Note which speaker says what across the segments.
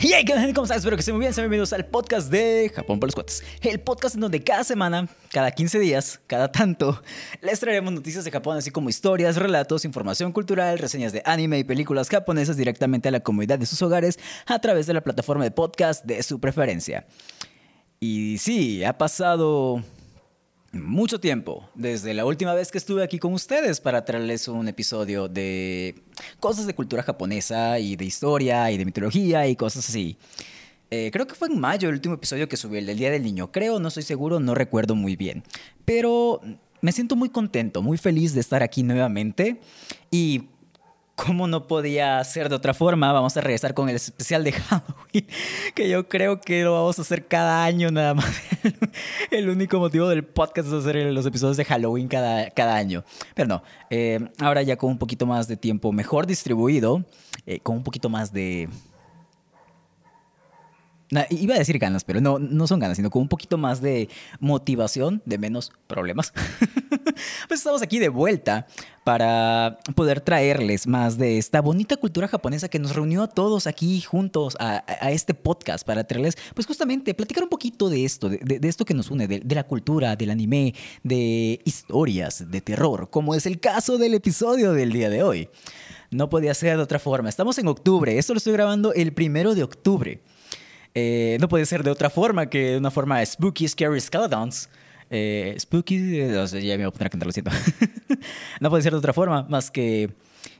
Speaker 1: Hey, ¿cómo están? Espero que estén muy bien. Sean bienvenidos al podcast de Japón por los cuates. El podcast en donde cada semana, cada 15 días, cada tanto, les traeremos noticias de Japón, así como historias, relatos, información cultural, reseñas de anime y películas japonesas directamente a la comunidad de sus hogares a través de la plataforma de podcast de su preferencia. Y sí, ha pasado mucho tiempo, desde la última vez que estuve aquí con ustedes para traerles un episodio de cosas de cultura japonesa y de historia y de mitología y cosas así. Eh, creo que fue en mayo el último episodio que subí, el del Día del Niño. Creo, no estoy seguro, no recuerdo muy bien. Pero me siento muy contento, muy feliz de estar aquí nuevamente. Y como no podía ser de otra forma, vamos a regresar con el especial de Halloween, que yo creo que lo vamos a hacer cada año nada más. El único motivo del podcast es hacer los episodios de Halloween cada, cada año. Pero no, eh, ahora ya con un poquito más de tiempo mejor distribuido, eh, con un poquito más de iba a decir ganas, pero no, no son ganas, sino con un poquito más de motivación, de menos problemas. pues estamos aquí de vuelta para poder traerles más de esta bonita cultura japonesa que nos reunió a todos aquí juntos a, este podcast, para traerles, pues justamente, platicar un poquito de esto, de, esto que nos une, de, de, la cultura, del anime, de historias de terror, como es el caso del episodio del día de hoy. No podía ser de otra forma. Estamos en octubre, esto lo estoy grabando el primero de octubre. Eh, no puede ser de otra forma que de una forma spooky, scary skeletons. Eh, spooky, ya me voy a poner a cantar, lo siento. no puede ser de otra forma más que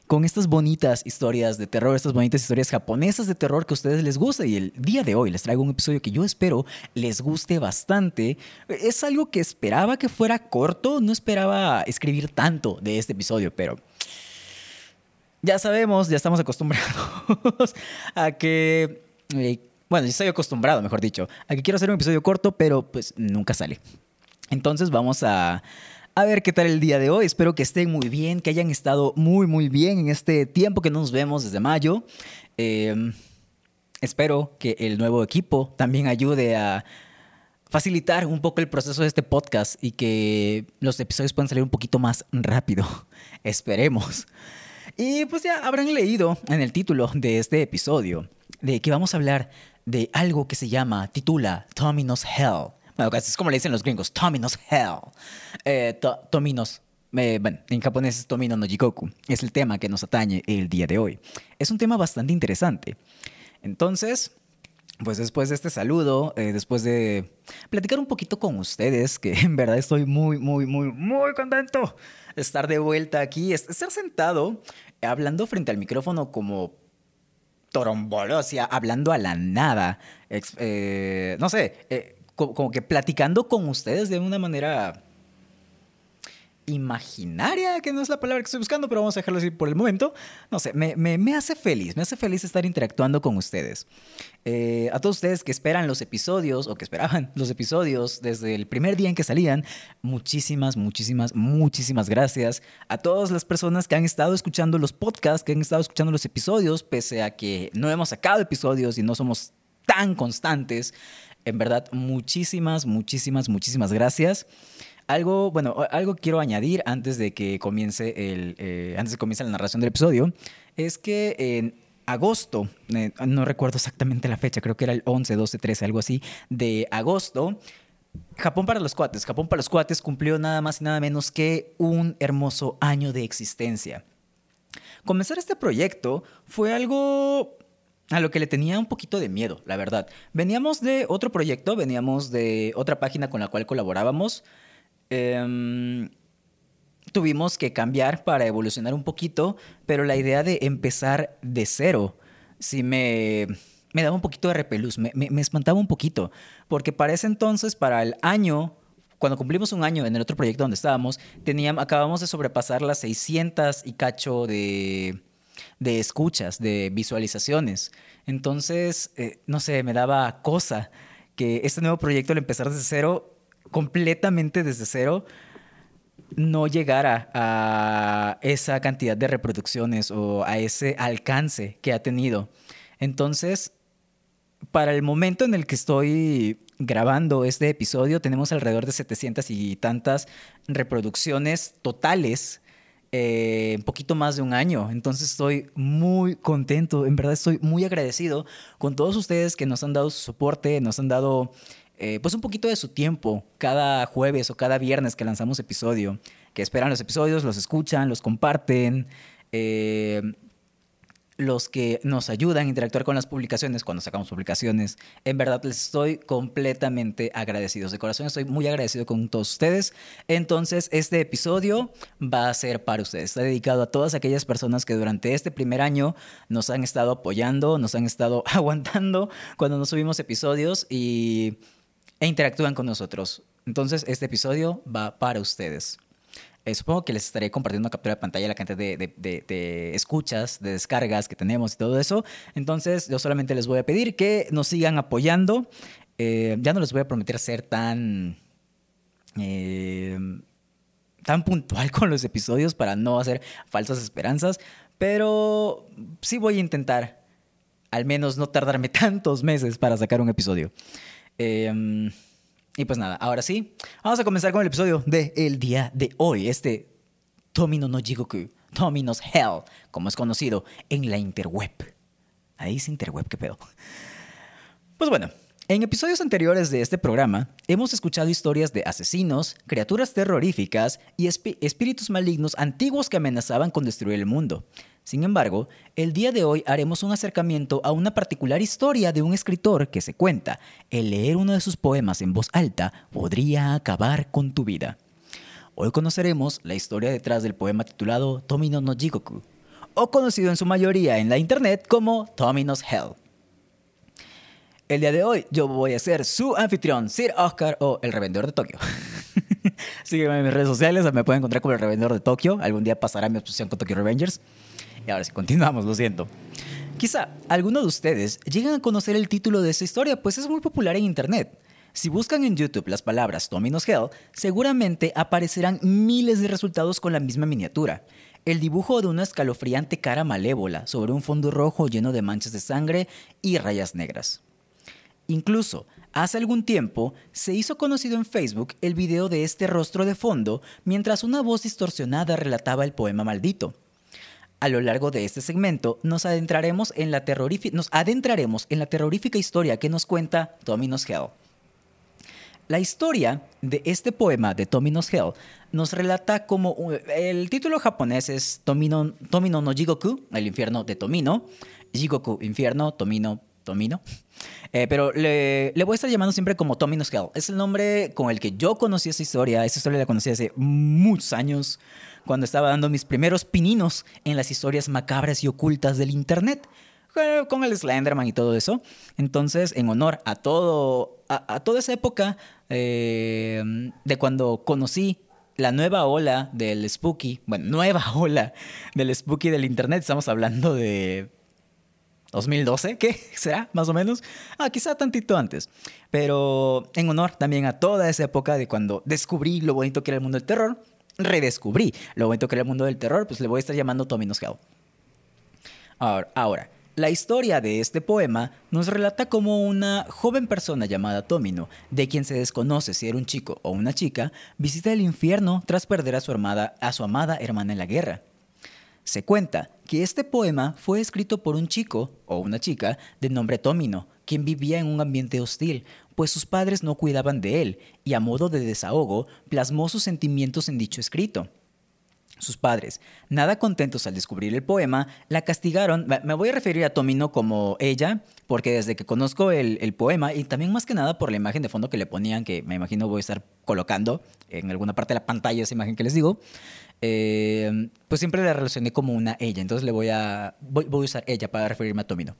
Speaker 1: con estas bonitas historias de terror, estas bonitas historias japonesas de terror que a ustedes les gusta. Y el día de hoy les traigo un episodio que yo espero les guste bastante. Es algo que esperaba que fuera corto, no esperaba escribir tanto de este episodio, pero ya sabemos, ya estamos acostumbrados a que eh, bueno, estoy acostumbrado, mejor dicho, a que quiero hacer un episodio corto, pero pues nunca sale. Entonces vamos a, a ver qué tal el día de hoy. Espero que estén muy bien, que hayan estado muy, muy bien en este tiempo que no nos vemos desde mayo. Em, espero que el nuevo equipo también ayude a facilitar un poco el proceso de este podcast y que los episodios puedan salir un poquito más rápido. Esperemos. Y pues ya habrán leído en el título de este episodio de que vamos a hablar de algo que se llama, titula Tominos Hell. Bueno, es como le dicen los gringos, Tominos Hell. Eh, tominos, eh, bueno, en japonés es Tomino no Jikoku. Es el tema que nos atañe el día de hoy. Es un tema bastante interesante. Entonces, pues después de este saludo, eh, después de platicar un poquito con ustedes, que en verdad estoy muy, muy, muy, muy contento de estar de vuelta aquí, estar sentado hablando frente al micrófono como torombolo, o sea, hablando a la nada. Eh, no sé, eh, como que platicando con ustedes de una manera imaginaria, que no es la palabra que estoy buscando, pero vamos a dejarlo así por el momento. No sé, me, me, hace feliz, me hace feliz estar interactuando con ustedes. Eh, a todos ustedes que esperan los episodios o que esperaban los episodios desde el primer día en que salían, muchísimas, muchísimas, muchísimas gracias. A todas las personas que han estado escuchando los podcasts, que han estado escuchando los episodios, pese a que no hemos sacado episodios y no somos tan constantes. En verdad, muchísimas, muchísimas, muchísimas gracias. Algo, bueno, algo quiero añadir antes de que comience el, eh, antes de que la narración del episodio, es que en agosto, eh, no recuerdo exactamente la fecha, creo que era el 11, 12, 13, algo así, de agosto, Japón para los cuates. Japón para los cuates cumplió nada más y nada menos que un hermoso año de existencia. Comenzar este proyecto fue algo a lo que le tenía un poquito de miedo, la verdad. Veníamos de otro proyecto, veníamos de otra página con la cual colaborábamos, Em, tuvimos que cambiar para evolucionar un poquito, pero la idea de empezar de cero sí me, me daba un poquito de repelús, me, me, espantaba un poquito, porque para ese entonces, para el año, cuando cumplimos un año en el otro proyecto donde estábamos, teníamos, acabamos de sobrepasar las 600 y cacho de, de escuchas, de visualizaciones. Entonces, eh, no sé, me daba cosa que este nuevo proyecto, al empezar desde cero, completamente desde cero, no llegara a esa cantidad de reproducciones o a ese alcance que ha tenido. Entonces, para el momento en el que estoy grabando este episodio, tenemos alrededor de 700 y tantas reproducciones totales eh, un poquito más de un año. Entonces estoy muy contento, en verdad estoy muy agradecido con todos ustedes que nos han dado su soporte, nos han dado eh, pues un poquito de su tiempo cada jueves o cada viernes que lanzamos episodio, que esperan los episodios, los escuchan, los comparten. Eh, los que nos ayudan a interactuar con las publicaciones cuando sacamos publicaciones. En verdad les estoy completamente agradecido. De corazón estoy muy agradecido con todos ustedes. Entonces, este episodio va a ser para ustedes. Está dedicado a todas aquellas personas que durante este primer año nos han estado apoyando, nos han estado aguantando cuando nos subimos episodios y, e interactúan con nosotros. Entonces, este episodio va para ustedes. Eh, supongo que les estaré compartiendo una captura de pantalla la cantidad de, escuchas, de descargas que tenemos y todo eso. Entonces, yo solamente les voy a pedir que nos sigan apoyando. Eh, ya no les voy a prometer ser tan. Eh, tan puntual con los episodios para no hacer falsas esperanzas, pero sí voy a intentar al menos no tardarme tantos meses para sacar un episodio. Eh, y pues nada, ahora sí, vamos a comenzar con el episodio de el día de hoy, este Tomino no Jigoku, Tomino's Hell, como es conocido en la interweb. Ahí es interweb, qué pedo. Pues bueno, en episodios anteriores de este programa hemos escuchado historias de asesinos, criaturas terroríficas y espíritus malignos antiguos que amenazaban con destruir el mundo. Sin embargo, el día de hoy haremos un acercamiento a una particular historia de un escritor que se cuenta, el leer uno de sus poemas en voz alta podría acabar con tu vida. Hoy conoceremos la historia detrás del poema titulado Tomino no Jigoku, o conocido en su mayoría en la internet como Tomino's Hell. El día de hoy yo voy a ser su anfitrión, Sir Oscar o el revendedor de Tokio. Sígueme en mis redes sociales, me pueden encontrar como el revendedor de Tokio. Algún día pasará mi exposición con Tokyo Revengers. Y ahora sí, continuamos, lo siento. Quizá alguno de ustedes lleguen a conocer el título de esta historia, pues es muy popular en Internet. Si buscan en YouTube las palabras Tomino's Hell, seguramente aparecerán miles de resultados con la misma miniatura. El dibujo de una escalofriante cara malévola sobre un fondo rojo lleno de manchas de sangre y rayas negras. Incluso, hace algún tiempo, se hizo conocido en Facebook el video de este rostro de fondo mientras una voz distorsionada relataba el poema maldito. A lo largo de este segmento nos adentraremos en la, nos adentraremos en la terrorífica historia que nos cuenta Tomino's Hell. La historia de este poema de Tomino's Hell nos relata como el título japonés es Tomino, Tomino no Jigoku, el infierno de Tomino, Jigoku, infierno, Tomino, Tomino. Eh, pero le, voy a estar llamando siempre como Tomino's Hell. Es el nombre con el que yo conocí esa historia. Esa historia la conocí hace muchos años cuando estaba dando mis primeros pininos en las historias macabras y ocultas del Internet con el Slenderman y todo eso. Entonces, en honor a todo, a, toda esa época eh, de cuando conocí la nueva ola del spooky, bueno, nueva ola del spooky del internet, estamos hablando de 2012, ¿qué será? Más o menos. Ah, quizá tantito antes. Pero en honor también a toda esa época de cuando descubrí lo bonito que era el mundo del terror, redescubrí lo bonito que era el mundo del terror, pues le voy a estar llamando Tomino's Hell. Ahora, ahora, la historia de este poema nos relata cómo una joven persona llamada Tomino, de quien se desconoce si era un chico o una chica, visita el infierno tras perder a su, a su amada hermana en la guerra. Se cuenta que este poema fue escrito por un chico o una chica de nombre Tomino, quien vivía en un ambiente hostil, pues sus padres no cuidaban de él, y a modo de desahogo plasmó sus sentimientos en dicho escrito. Sus padres, nada contentos al descubrir el poema, la castigaron. Me voy a referir a Tomino como ella, porque desde que conozco el, poema, y también más que nada por la imagen de fondo que le ponían, que me imagino voy a estar colocando en alguna parte de la pantalla esa imagen que les digo, eh, pues siempre la relacioné como una ella. Entonces le voy a, voy a usar ella para referirme a Tomino.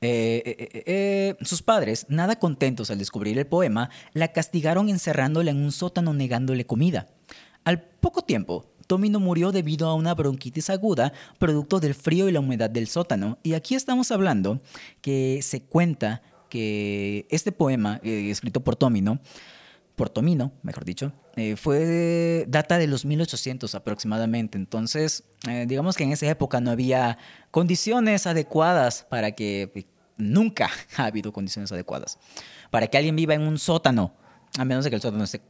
Speaker 1: Eh, eh, sus padres, nada contentos al descubrir el poema, la castigaron encerrándola en un sótano negándole comida. Al poco tiempo, Tomino murió debido a una bronquitis aguda, producto del frío y la humedad del sótano. Y aquí estamos hablando que se cuenta que este poema, escrito por Tomino, por Tomino, mejor dicho, fue data de los 1800 aproximadamente. Entonces, digamos que en esa época no había condiciones adecuadas para que nunca ha habido condiciones adecuadas. Para que alguien viva en un sótano, a menos de que el sótano esté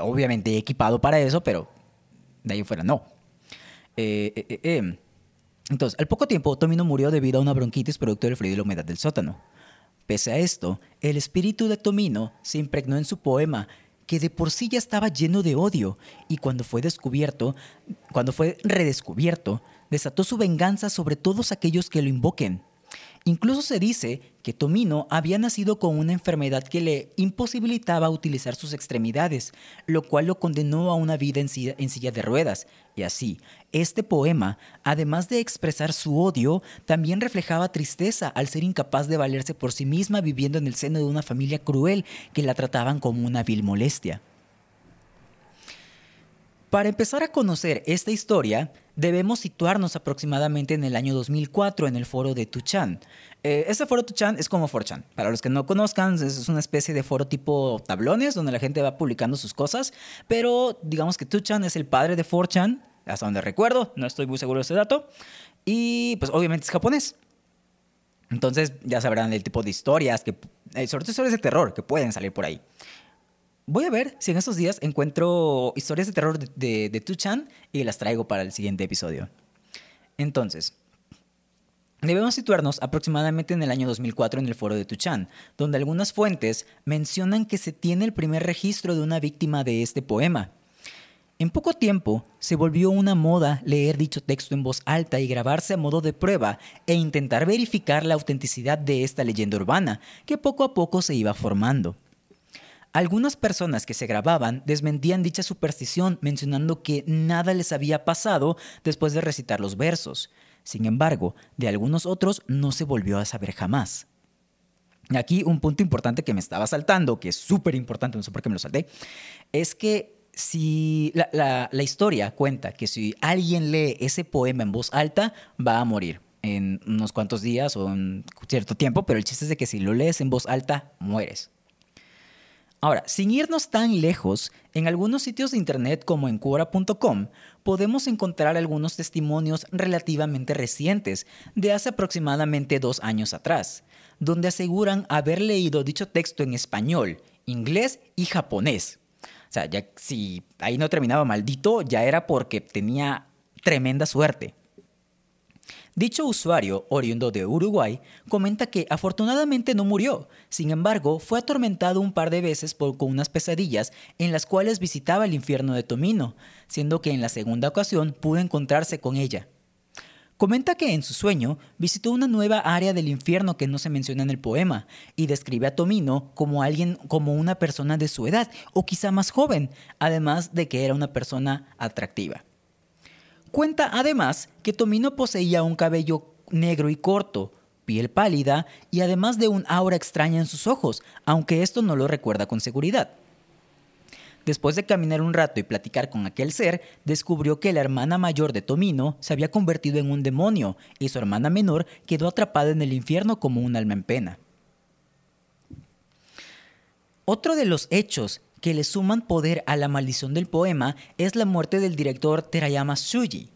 Speaker 1: obviamente equipado para eso, pero de ahí fuera no. Eh, eh, eh, Entonces, al poco tiempo, Tomino murió debido a una bronquitis producto del frío y la humedad del sótano. Pese a esto, el espíritu de Tomino se impregnó en su poema, que de por sí ya estaba lleno de odio, y cuando fue descubierto, cuando fue redescubierto, desató su venganza sobre todos aquellos que lo invoquen. Incluso se dice que Tomino había nacido con una enfermedad que le imposibilitaba utilizar sus extremidades, lo cual lo condenó a una vida en silla, de ruedas. Y así, este poema, además de expresar su odio, también reflejaba tristeza al ser incapaz de valerse por sí misma viviendo en el seno de una familia cruel que la trataban como una vil molestia. Para empezar a conocer esta historia, debemos situarnos aproximadamente en el año 2004 en el foro de Tuchan. Eh, este foro Tuchan es como 4chan. Para los que no conozcan, es una especie de foro tipo tablones donde la gente va publicando sus cosas, pero digamos que Tuchan es el padre de 4chan, hasta donde recuerdo, no estoy muy seguro de ese dato, y pues obviamente es japonés. Entonces ya sabrán el tipo de historias, que, eh, sobre todo historias de terror que pueden salir por ahí. Voy a ver si en estos días encuentro historias de terror de, de, Tuchan y las traigo para el siguiente episodio. Entonces, Debemos situarnos aproximadamente en el año 2004 en el foro de Tuchan, donde algunas fuentes mencionan que se tiene el primer registro de una víctima de este poema. En poco tiempo se volvió una moda leer dicho texto en voz alta y grabarse a modo de prueba e intentar verificar la autenticidad de esta leyenda urbana, que poco a poco se iba formando. Algunas personas que se grababan desmentían dicha superstición mencionando que nada les había pasado después de recitar los versos. Sin embargo, de algunos otros no se volvió a saber jamás. Aquí un punto importante que me estaba saltando, que es súper importante, no sé por qué me lo salté, es que si la, la, historia cuenta que si alguien lee ese poema en voz alta, va a morir en unos cuantos días o en cierto tiempo, pero el chiste es de que si lo lees en voz alta, mueres. Ahora, sin irnos tan lejos, en algunos sitios de internet como en Quora.com podemos encontrar algunos testimonios relativamente recientes, de hace aproximadamente dos años atrás, donde aseguran haber leído dicho texto en español, inglés y japonés. O sea, ya si ahí no terminaba maldito, ya era porque tenía tremenda suerte. Dicho usuario, oriundo de Uruguay, comenta que afortunadamente no murió, sin embargo, fue atormentado un par de veces por, con unas pesadillas en las cuales visitaba el infierno de Tomino, siendo que en la segunda ocasión pudo encontrarse con ella. Comenta que en su sueño visitó una nueva área del infierno que no se menciona en el poema y describe a Tomino como alguien como una persona de su edad o quizá más joven, además de que era una persona atractiva. Cuenta además que Tomino poseía un cabello negro y corto, piel pálida y además de un aura extraña en sus ojos, aunque esto no lo recuerda con seguridad. Después de caminar un rato y platicar con aquel ser, descubrió que la hermana mayor de Tomino se había convertido en un demonio y su hermana menor quedó atrapada en el infierno como un alma en pena. Otro de los hechos que le suman poder a la maldición del poema es la muerte del director Terayama Shuji.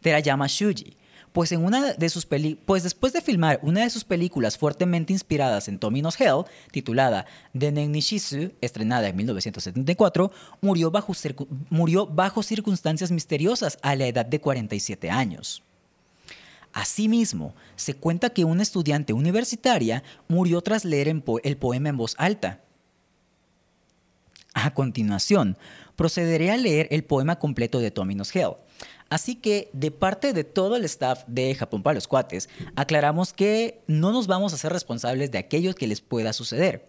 Speaker 1: Terayama Shuji, pues, en una de sus pues después de filmar una de sus películas fuertemente inspiradas en Tomino's Hell, titulada Denen Nishizu, estrenada en 1974, murió bajo, murió bajo circunstancias misteriosas a la edad de 47 años. Asimismo, se cuenta que una estudiante universitaria murió tras leer el poema en voz alta. A continuación, procederé a leer el poema completo de Tomino's Hell. Así que, de parte de todo el staff de Japón para los Cuates, aclaramos que no nos vamos a ser responsables de aquello que les pueda suceder.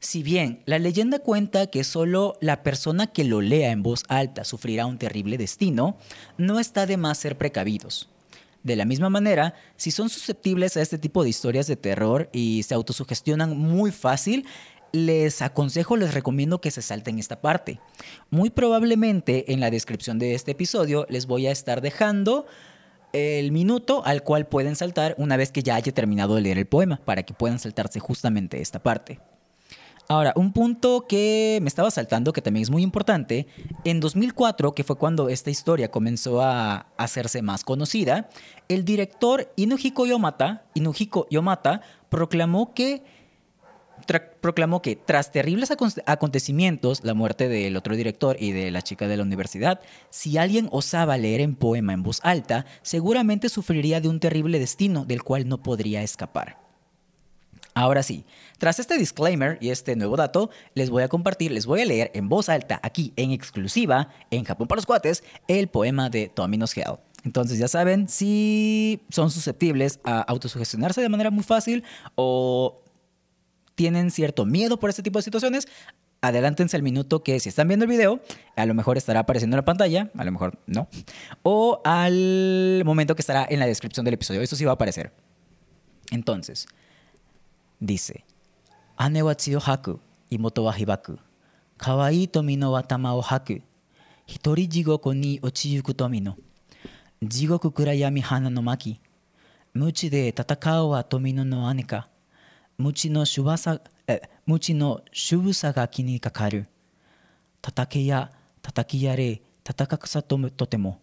Speaker 1: Si bien la leyenda cuenta que solo la persona que lo lea en voz alta sufrirá un terrible destino, no está de más ser precavidos. De la misma manera, si son susceptibles a este tipo de historias de terror y se autosugestionan muy fácil, les aconsejo, les recomiendo que se salten esta parte. Muy probablemente en la descripción de este episodio les voy a estar dejando el minuto al cual pueden saltar una vez que ya haya terminado de leer el poema, para que puedan saltarse justamente esta parte. Ahora, un punto que me estaba saltando, que también es muy importante, en 2004, que fue cuando esta historia comenzó a hacerse más conocida, el director Inuhiko Yomata, Inuhiko Yomata proclamó que proclamó que tras terribles acontecimientos, la muerte del otro director y de la chica de la universidad, si alguien osaba leer en poema en voz alta, seguramente sufriría de un terrible destino del cual no podría escapar. Ahora sí, tras este disclaimer y este nuevo dato, les voy a compartir, les voy a leer en voz alta, aquí en exclusiva, en Japón para los cuates, el poema de Tomino's Hell. Entonces ya saben, si son susceptibles a autosugestionarse de manera muy fácil o tienen cierto miedo por este tipo de situaciones, adelántense al minuto que si están viendo el video, a lo mejor estará apareciendo en la pantalla, a lo mejor no, o al momento que estará en la descripción del episodio, eso sí va a aparecer. Entonces, dice, Ane wa imoto wa hibaku. Kawaii tomi no wa tama o haku. Hitori jigoku ni ochiyuku tomi no. Jigoku kurayami hana no maki. Muchi de tatakao wa tomi no no ane ka. 鞭のしぶさえのさが気にかかる。叩けや叩きやれ叩かくさととても。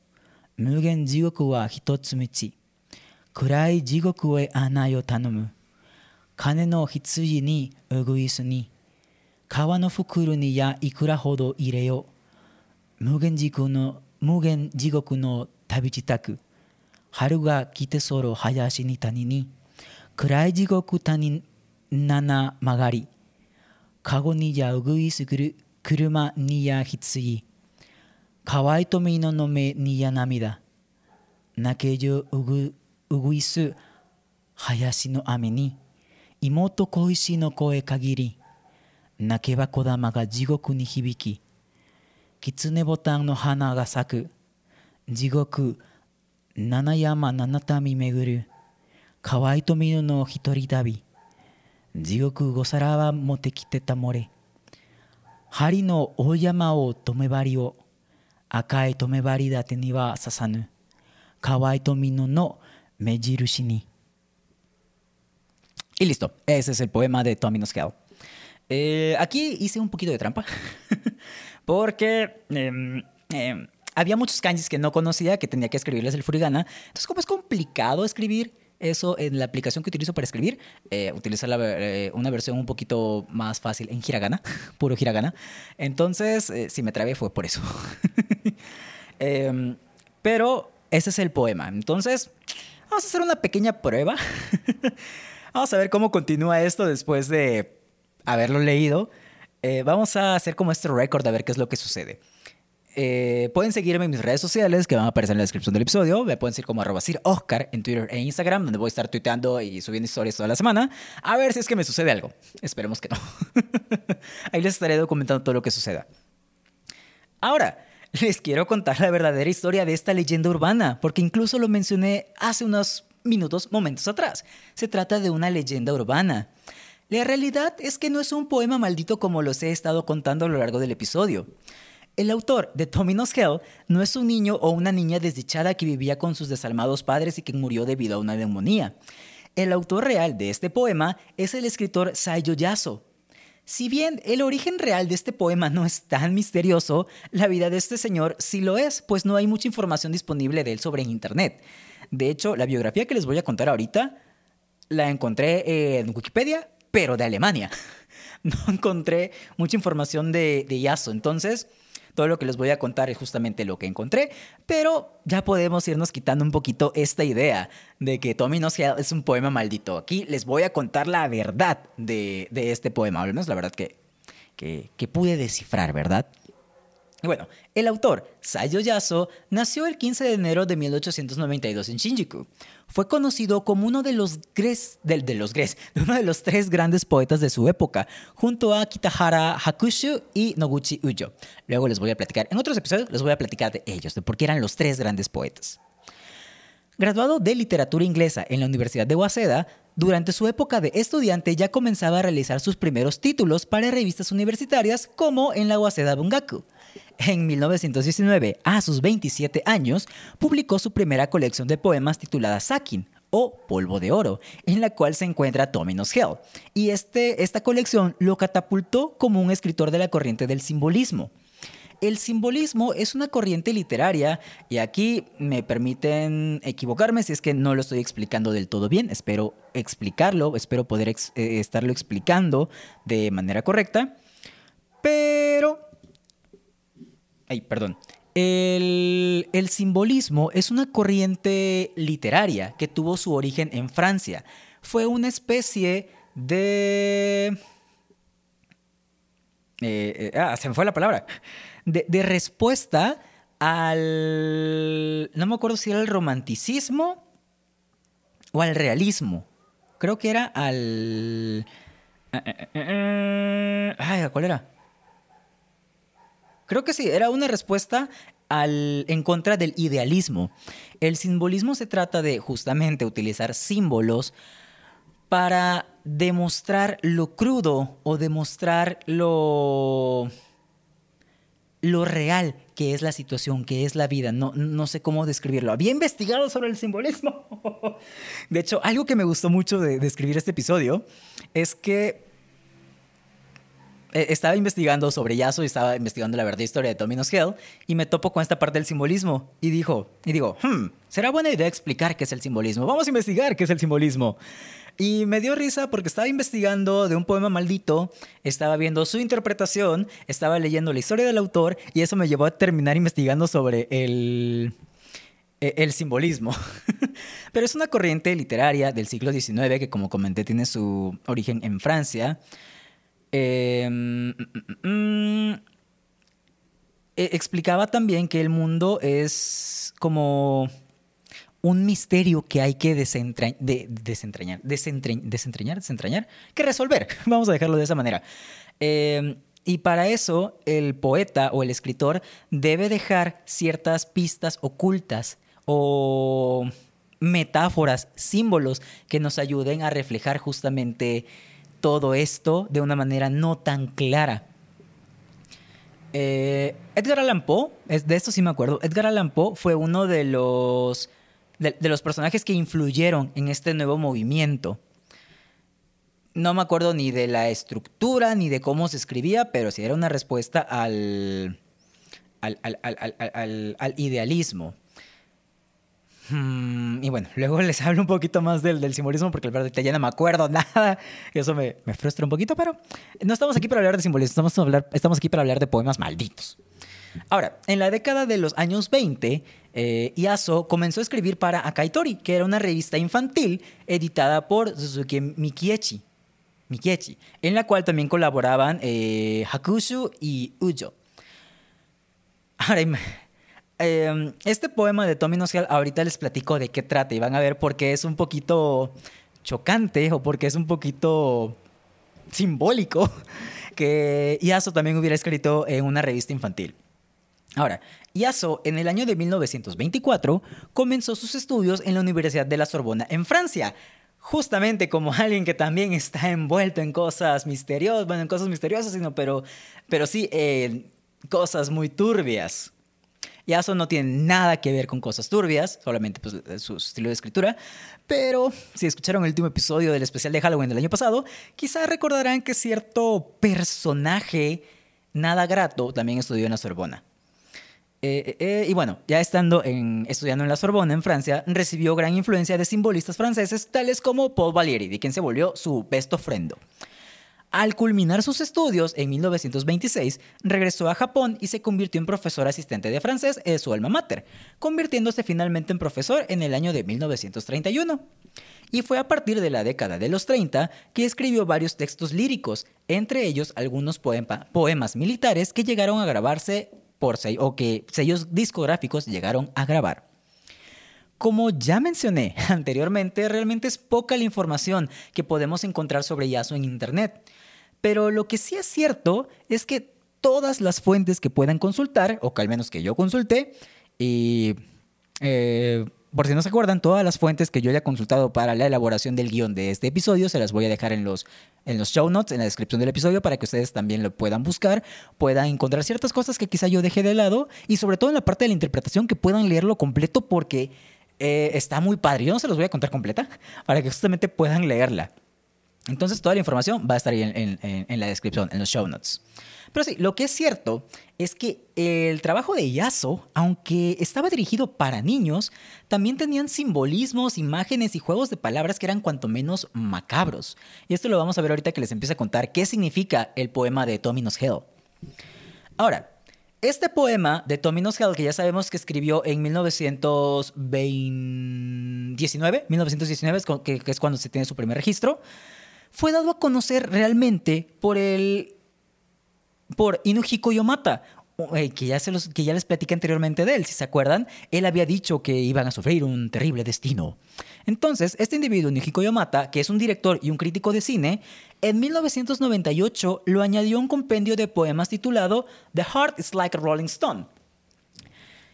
Speaker 1: 無限地獄は一つ道。暗い地獄へ案内を頼む。金の羊にうぐいすに。川の袋にやいくらほど入れよ。無限地獄の無限地獄の旅自宅。春が来てそろ林に谷に。暗い地獄谷に七曲がり籠にやうぐいすぐる。車にやひつい乾いとみののめにや涙泣けじゅうぐうぐいす。林の雨に。妹小石の声限り。泣けば小玉が地獄に響き。狐ボタンの花が咲く。地獄七山七民巡る。河合と見るの一人旅 地獄ご皿は持ってきてた漏れ針の大山を止め針を赤い止め針立てには刺さぬ河合と見るの目印に Y listo, ese es el poema de Tommy Noscale. Eh, aquí hice un poquito de trampa, porque em, em, había muchos kanjis que no conocía, que tenía que escribirles el furigana. Entonces, como es complicado escribir eso en la aplicación que utilizo para escribir, eh, eh, una versión un poquito más fácil en hiragana, puro hiragana. Entonces, eh, si me trabé fue por eso. Em, pero ese es el poema. Entonces, vamos a hacer una pequeña prueba. Vamos a ver cómo continúa esto después de haberlo leído. Eh, vamos a hacer como este récord a ver qué es lo que sucede. Eh, pueden seguirme en mis redes sociales que van a aparecer en la descripción del episodio. Me pueden seguir como arroba Oscar en Twitter e Instagram, donde voy a estar tuiteando y subiendo historias toda la semana. A ver si es que me sucede algo. Esperemos que no. Ahí les estaré documentando todo lo que suceda. Ahora, les quiero contar la verdadera historia de esta leyenda urbana, porque incluso lo mencioné hace unos minutos, momentos atrás. Se trata de una leyenda urbana. La realidad es que no es un poema maldito como los he estado contando a lo largo del episodio. El autor de Tomino's Hell no es un niño o una niña desdichada que vivía con sus desalmados padres y que murió debido a una neumonía. El autor real de este poema es el escritor Saiyo Yaso. Si bien el origen real de este poema no es tan misterioso, la vida de este señor sí lo es, pues no hay mucha información disponible de él sobre internet. De hecho, la biografía que les voy a contar ahorita la encontré en Wikipedia, pero de Alemania. No encontré mucha información de, de. Entonces, todo lo que les voy a contar es justamente lo que encontré, pero ya podemos irnos quitando un poquito esta idea de que Tommy no es un poema maldito. Aquí les voy a contar la verdad de, este poema, al menos la verdad que, que, que pude descifrar, ¿verdad? Bueno, el autor, Sayo Yaso, nació el 15 de enero de 1892 en Shinjuku. Fue conocido como uno de los gres, de, los gres, uno de los tres grandes poetas de su época, junto a Kitahara Hakushu y Noguchi Ujo. Luego les voy a platicar, en otros episodios les voy a platicar de ellos, de por qué eran los tres grandes poetas. Graduado de literatura inglesa en la Universidad de Waseda, durante su época de estudiante ya comenzaba a realizar sus primeros títulos para revistas universitarias como en la Waseda Bungaku. En 1919, a sus 27 años, publicó su primera colección de poemas titulada Sakin, o Polvo de Oro, en la cual se encuentra Tominos Hell. Y este, esta colección lo catapultó como un escritor de la corriente del simbolismo. El simbolismo es una corriente literaria y aquí me permiten equivocarme si es que no lo estoy explicando del todo bien. Espero explicarlo, espero poder eh, estarlo explicando de manera correcta. Pero... Ay, perdón. El, simbolismo es una corriente literaria que tuvo su origen en Francia. Fue una especie de... Eh, eh, ah, se me fue la palabra. De, de, respuesta al... No me acuerdo si era el romanticismo o al realismo. Creo que era al... Eh, ay, ¿cuál era? Creo que sí, era una respuesta al, en contra del idealismo. El simbolismo se trata de justamente utilizar símbolos para demostrar lo crudo o demostrar lo, lo real que es la situación, que es la vida. No, no sé cómo describirlo. Había investigado sobre el simbolismo. De hecho, algo que me gustó mucho de, de escribir este episodio es que estaba investigando sobre Yaso y estaba investigando la verdadera historia de Tommy Hell y me topo con esta parte del simbolismo y dijo, y digo, hmm, será buena idea explicar qué es el simbolismo. Vamos a investigar qué es el simbolismo. Y me dio risa porque estaba investigando de un poema maldito, estaba viendo su interpretación, estaba leyendo la historia del autor y eso me llevó a terminar investigando sobre el, e, el simbolismo. Pero es una corriente literaria del siglo XIX que, como comenté, tiene su origen en Francia. Em, mm, mm, mm, e, explicaba también que el mundo es como un misterio que hay que desentrañar, desentrañar, desentrañar, que resolver. Vamos a dejarlo de esa manera. Em, y para eso el poeta o el escritor debe dejar ciertas pistas ocultas o metáforas, símbolos que nos ayuden a reflejar justamente todo esto de una manera no tan clara. Eh, Edgar Allan Poe, de esto sí me acuerdo, Edgar Allan Poe fue uno de los, de, los personajes que influyeron en este nuevo movimiento. No me acuerdo ni de la estructura ni de cómo se escribía, pero sí era una respuesta al, al, al idealismo. Mm, y bueno, luego les hablo un poquito más del, simbolismo porque el verdad ya no me acuerdo nada. Eso me, frustra un poquito, pero no estamos aquí para hablar de simbolismo, estamos, aquí para hablar de poemas malditos. Ahora, en la década de los años 20, eh, comenzó a escribir para Akaitori, que era una revista infantil editada por Suzuki Mikiechi, Mikiechi en la cual también colaboraban eh, Hakushu y Ujo. Ahora, Em, este poema de Tommy Noscal, ahorita les platico de qué trata y van a ver por qué es un poquito chocante o porque es un poquito simbólico que Iaso también hubiera escrito en una revista infantil. Ahora, Iaso en el año de 1924 comenzó sus estudios en la Universidad de la Sorbona en Francia, justamente como alguien que también está envuelto en cosas misteriosas, bueno, en cosas misteriosas, sino, pero, pero sí en cosas muy turbias. Yaso no tiene nada que ver con cosas turbias, solamente pues, su estilo de escritura. Pero si escucharon el último episodio del especial de Halloween del año pasado, quizás recordarán que cierto personaje nada grato también estudió en la Sorbona. Eh, eh, eh, y bueno, ya estando en, estudiando en la Sorbona, en Francia, recibió gran influencia de simbolistas franceses tales como Paul Valéry, de quien se volvió su best friend. Al culminar sus estudios en 1926, regresó a Japón y se convirtió en profesor asistente de francés en su alma mater, convirtiéndose finalmente en profesor en el año de 1931. Y fue a partir de la década de los 30 que escribió varios textos líricos, entre ellos algunos poemas militares que llegaron a grabarse por o que sellos discográficos llegaron a grabar. Como ya mencioné anteriormente, realmente es poca la información que podemos encontrar sobre Yasu en Internet. Pero lo que sí es cierto es que todas las fuentes que puedan consultar, o que al menos que yo consulté, y eh, por si no se acuerdan, todas las fuentes que yo haya consultado para la elaboración del guion de este episodio se las voy a dejar en los, en los show notes, en la descripción del episodio, para que ustedes también lo puedan buscar, puedan encontrar ciertas cosas que quizá yo dejé de lado y sobre todo en la parte de la interpretación que puedan leerlo completo porque eh, está muy padre. Yo no se los voy a contar completa para que justamente puedan leerla. Entonces toda la información va a estar ahí en, la descripción, en los show notes. Pero sí, lo que es cierto es que el trabajo de Yaso, aunque estaba dirigido para niños, también tenían simbolismos, imágenes y juegos de palabras que eran cuanto menos macabros. Y esto lo vamos a ver ahorita que les empiece a contar qué significa el poema de Tominos Hell. Ahora, este poema de Tominos Hell, que ya sabemos que escribió en 1919, 1919 que es cuando se tiene su primer registro, fue dado a conocer realmente por el por Inuhiko Yomata, eh, que ya, se que ya les platicé anteriormente de él, si se acuerdan, él había dicho que iban a sufrir un terrible destino. Entonces, este individuo, Inuhiko Yomata, que es un director y un crítico de cine, en 1998 lo añadió a un compendio de poemas titulado The Heart is Like a Rolling Stone.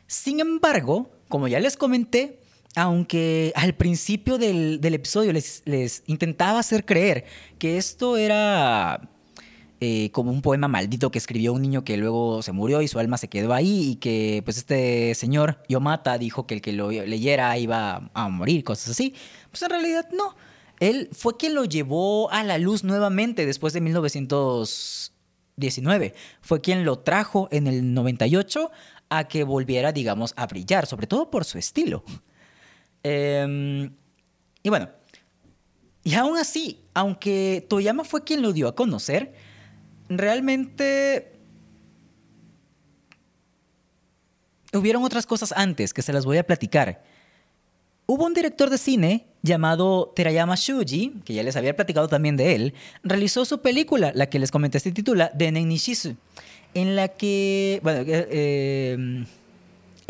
Speaker 1: Sin embargo, como ya les comenté, aunque al principio del, episodio les, les, intentaba hacer creer que esto era eh, como un poema maldito que escribió un niño que luego se murió y su alma se quedó ahí y que pues este señor Yomata dijo que el que lo leyera iba a morir, cosas así, pues en realidad no. Él fue quien lo llevó a la luz nuevamente después de 1919. Fue quien lo trajo en el 98 a que volviera, digamos, a brillar, sobre todo por su estilo. Em, y bueno, y aún así, aunque Toyama fue quien lo dio a conocer, realmente hubieron otras cosas antes que se las voy a platicar. Hubo un director de cine llamado Terayama Shuji, que ya les había platicado también de él, realizó su película, la que les comenté se titula Denen Nishizu, en la que, bueno, eh, eh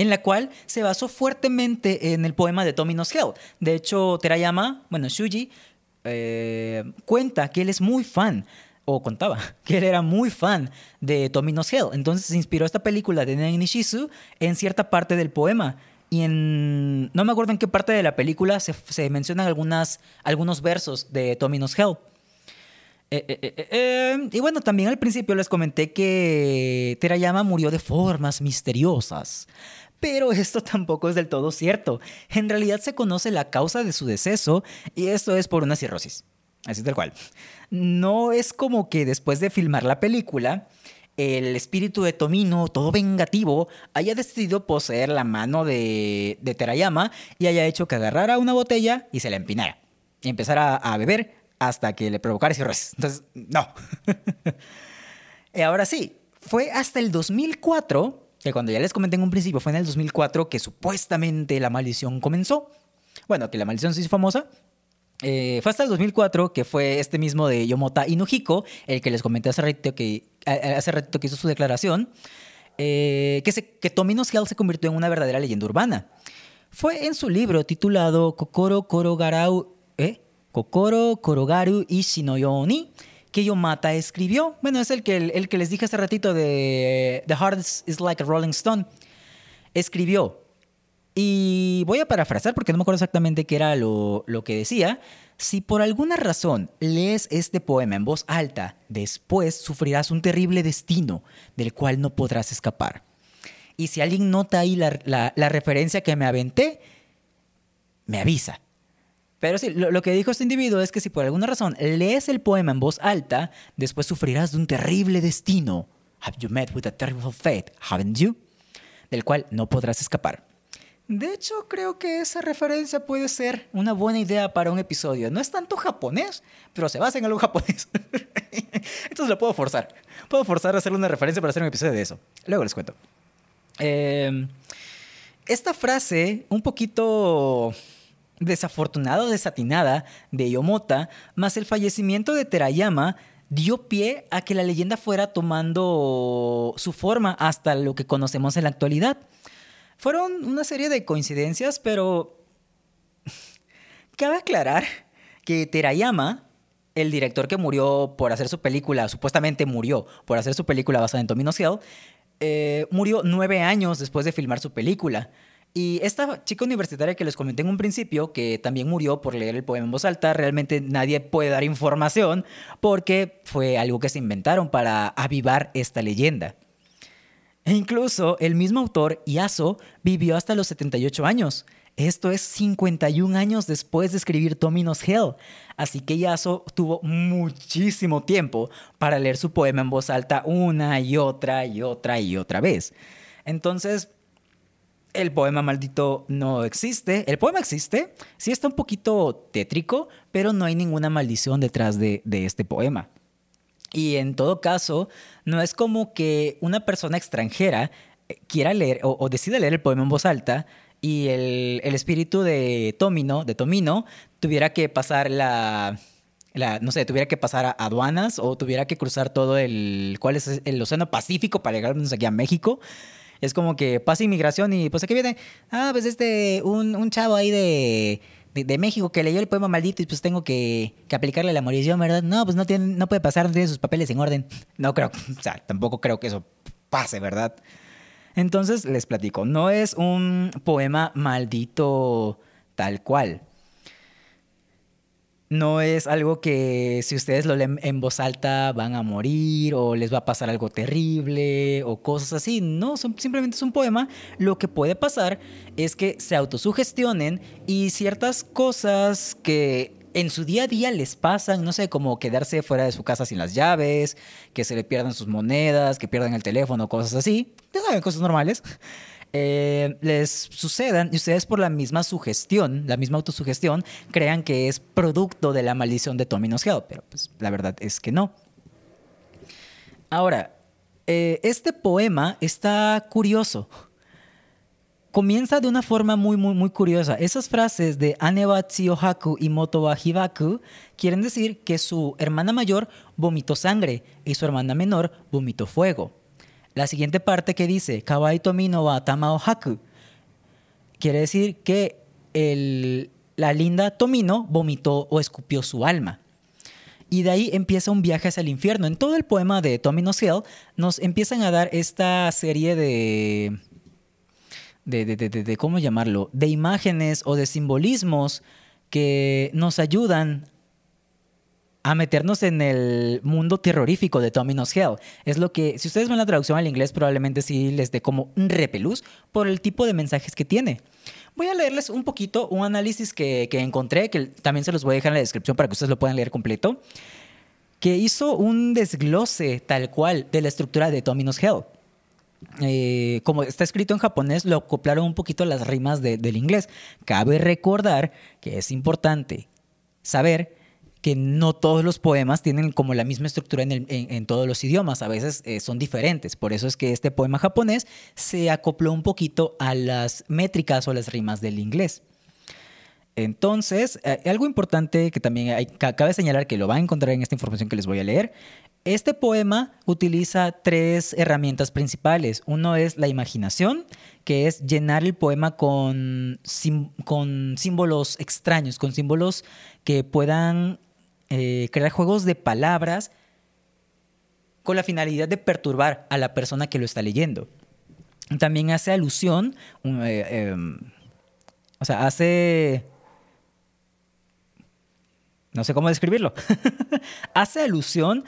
Speaker 1: en la cual se basó fuertemente en el poema de Tommy Hell. De hecho, Terayama, bueno, Shuji, eh, cuenta que él es muy fan o contaba que él era muy fan de Tommy Hell. Entonces se inspiró esta película de Nen Nishizu en cierta parte del poema. Y en. No me acuerdo en qué parte de la película se, mencionan algunos versos de Tommy Hell. Eh, eh, y bueno, también al principio les comenté que Terayama murió de formas misteriosas. Pero esto tampoco es del todo cierto. En realidad se conoce la causa de su deceso y esto es por una cirrosis. Así tal cual. No es como que después de filmar la película, el espíritu de Tomino, todo vengativo, haya decidido poseer la mano de, de Terayama y haya hecho que agarrara una botella y se la empinara. Y empezara a beber hasta que le provocara cirrosis. Entonces, no. y ahora sí, fue hasta el 2004 que cuando ya les comenté en un principio, fue en el 2004 que supuestamente la maldición comenzó. Bueno, que la maldición se hizo famosa. Eh, fue hasta el 2004 que fue este mismo de Yomota Inuhiko, el que les comenté hace ratito que, hace ratito que hizo su declaración, eh, que, se, que Tominos Hell se convirtió en una verdadera leyenda urbana. Fue en su libro titulado Kokoro Korogarau, ¿eh? Kokoro Korogaru Ishinoyoni, que Yomata escribió. Bueno, es el que, el, que les dije hace ratito de The Heart is like a Rolling Stone. Escribió. Y voy a parafrasear porque no me acuerdo exactamente qué era lo, lo que decía. Si por alguna razón lees este poema en voz alta, después sufrirás un terrible destino del cual no podrás escapar. Y si alguien nota ahí la, la referencia que me aventé, me avisa. Pero sí, lo, que dijo este individuo es que si por alguna razón lees el poema en voz alta, después sufrirás de un terrible destino. Have you met with a terrible fate, haven't you? Del cual no podrás escapar. De hecho, creo que esa referencia puede ser una buena idea para un episodio. No es tanto japonés, pero se basa en algo japonés. Entonces lo puedo forzar. Puedo forzar a hacer una referencia para hacer un episodio de eso. Luego les cuento. Em, esta frase, un poquito desafortunada o desatinada de Yomota, más el fallecimiento de Terayama, dio pie a que la leyenda fuera tomando su forma hasta lo que conocemos en la actualidad. Fueron una serie de coincidencias, pero cabe aclarar que Terayama, el director que murió por hacer su película, supuestamente murió por hacer su película basada en Tomino Hell, eh, murió nueve años después de filmar su película. Y esta chica universitaria que les comenté en un principio, que también murió por leer el poema en voz alta, realmente nadie puede dar información porque fue algo que se inventaron para avivar esta leyenda. E incluso el mismo autor, Iaso, vivió hasta los 78 años. Esto es 51 años después de escribir Tomino's Hell, así que Yaso tuvo muchísimo tiempo para leer su poema en voz alta una y otra y otra y otra vez. Entonces, el poema maldito no existe. El poema existe, sí está un poquito tétrico, pero no hay ninguna maldición detrás de, este poema. Y en todo caso, no es como que una persona extranjera eh, quiera leer o, decida leer el poema en voz alta y el, espíritu de Tomino, de Tomino, tuviera que pasar la, no sé, tuviera que pasar a aduanas o tuviera que cruzar todo el, ¿cuál es el Océano Pacífico para llegar aquí a México? Es como que pasa inmigración y pues aquí viene, ah, pues este, un, un chavo ahí de, de, México que leyó el poema maldito y pues tengo que, que aplicarle la morición, ¿verdad? No, pues no, tiene, no puede pasar, no tiene sus papeles en orden. No creo, o sea, tampoco creo que eso pase, ¿verdad? Entonces les platico, no es un poema maldito tal cual no es algo que si ustedes lo leen en voz alta van a morir o les va a pasar algo terrible o cosas así. No, simplemente es un poema. Lo que puede pasar es que se autosugestionen y ciertas cosas que en su día a día les pasan, no sé, como quedarse fuera de su casa sin las llaves, que se le pierdan sus monedas, que pierdan el teléfono, cosas así. Ya saben, cosas normales. Eh, les sucedan y ustedes por la misma sugestión, la misma autosugestión, crean que es producto de la maldición de Tommy Hell, pero pues la verdad es que no. Ahora, eh, este poema está curioso. Comienza de una forma muy, muy, muy curiosa. Esas frases de Aneba Tsiohaku y Motoba Hibaku quieren decir que su hermana mayor vomitó sangre y su hermana menor vomitó fuego. La siguiente parte que dice, Kawaii Tomino wa Tamao Haku, quiere decir que la linda Tomino vomitó o escupió su alma. Y de ahí empieza un viaje hacia el infierno. En todo el poema de Tomino's Hill nos empiezan a dar esta serie de, de, de, de, ¿cómo llamarlo? De imágenes o de simbolismos que nos ayudan a meternos en el mundo terrorífico de Tomino's Hell. Es lo que, si ustedes ven la traducción al inglés, probablemente sí les dé como un repelús por el tipo de mensajes que tiene. Voy a leerles un poquito un análisis que, encontré, que también se los voy a dejar en la descripción para que ustedes lo puedan leer completo, que hizo un desglose tal cual de la estructura de Tomino's Hell. Eh, como está escrito en japonés, lo acoplaron un poquito las rimas del inglés. Cabe recordar que es importante saber que no todos los poemas tienen como la misma estructura en, todos los idiomas, a veces eh, son diferentes. Por eso es que este poema japonés se acopló un poquito a las métricas o las rimas del inglés. Entonces, eh, algo importante que también cabe señalar que lo van a encontrar en esta información que les voy a leer. Este poema utiliza tres herramientas principales. Uno es la imaginación, que es llenar el poema con, con símbolos extraños, con símbolos que puedan eh, crear juegos de palabras con la finalidad de perturbar a la persona que lo está leyendo. También hace alusión, eh, em, o sea, hace... No sé cómo describirlo. hace alusión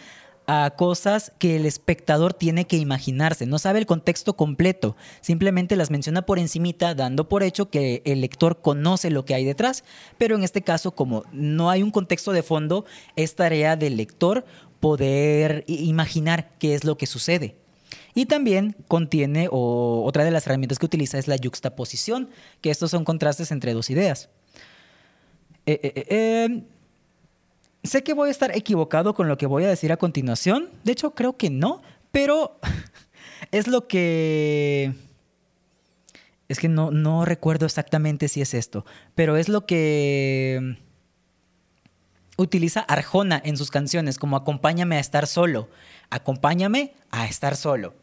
Speaker 1: a cosas que el espectador tiene que imaginarse, no sabe el contexto completo, simplemente las menciona por encimita, dando por hecho que el lector conoce lo que hay detrás, pero en este caso como no hay un contexto de fondo, es tarea del lector poder imaginar qué es lo que sucede. Y también contiene, o otra de las herramientas que utiliza es la yuxtaposición, que estos son contrastes entre dos ideas. Eh, eh, eh, Sé que voy a estar equivocado con lo que voy a decir a continuación. De hecho, creo que no, pero es lo que... Es que no, no recuerdo exactamente si es esto, pero es lo que utiliza Arjona en sus canciones, como acompáñame a estar solo, acompáñame a estar solo.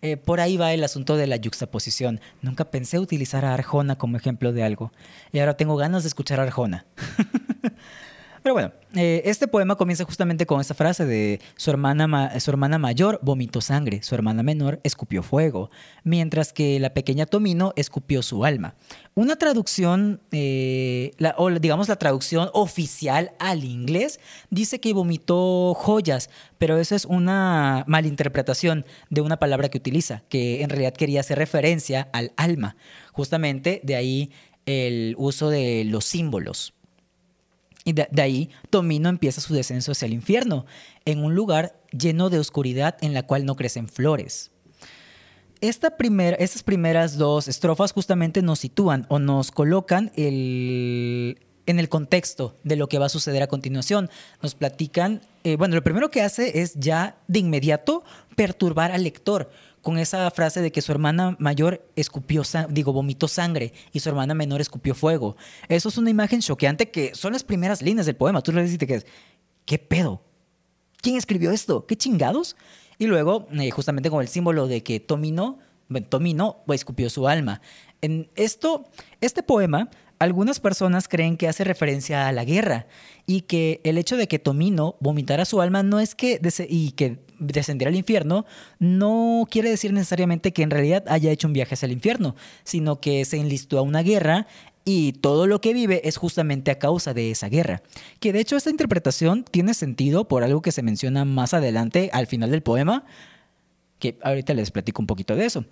Speaker 1: Eh, por ahí va el asunto de la yuxtaposición. Nunca pensé utilizar a Arjona como ejemplo de algo. Y ahora tengo ganas de escuchar a Arjona. Pero bueno, eh, este poema comienza justamente con esta frase de su hermana, su hermana mayor vomitó sangre, su hermana menor escupió fuego, mientras que la pequeña Tomino escupió su alma. Una traducción, eh, o digamos la traducción oficial al inglés, dice que vomitó joyas, pero eso es una malinterpretación de una palabra que utiliza, que en realidad quería hacer referencia al alma. Justamente de ahí el uso de los símbolos. Y de, ahí Tomino empieza su descenso hacia el infierno, en un lugar lleno de oscuridad en la cual no crecen flores. Esta estas primeras dos estrofas justamente nos sitúan o nos colocan el, en el contexto de lo que va a suceder a continuación. Nos platican, eh, bueno, lo primero que hace es ya de inmediato perturbar al lector con esa frase de que su hermana mayor escupió, digo, vomitó sangre y su hermana menor escupió fuego. Eso es una imagen choqueante que son las primeras líneas del poema. Tú le dices que ¿qué pedo? ¿Quién escribió esto? ¿Qué chingados? Y luego, eh, justamente con el símbolo de que Tomino, Tomino escupió su alma. En esto, este poema algunas personas creen que hace referencia a la guerra y que el hecho de que Tomino vomitara su alma no es que y que descendiera al infierno no quiere decir necesariamente que en realidad haya hecho un viaje hacia el infierno, sino que se enlistó a una guerra y todo lo que vive es justamente a causa de esa guerra. Que de hecho esta interpretación tiene sentido por algo que se menciona más adelante al final del poema, que ahorita les platico un poquito de eso.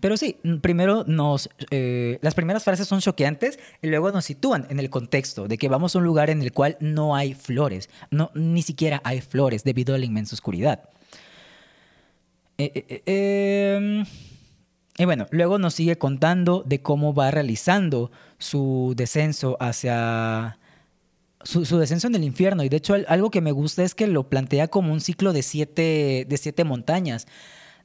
Speaker 1: Pero sí, primero nos. Eh, las primeras frases son choqueantes y luego nos sitúan en el contexto de que vamos a un lugar en el cual no hay flores. No, ni siquiera hay flores debido a la inmensa oscuridad. Eh, eh, em, y bueno, luego nos sigue contando de cómo va realizando su descenso hacia. Su, su, descenso en el infierno. Y de hecho, algo que me gusta es que lo plantea como un ciclo de siete, de siete montañas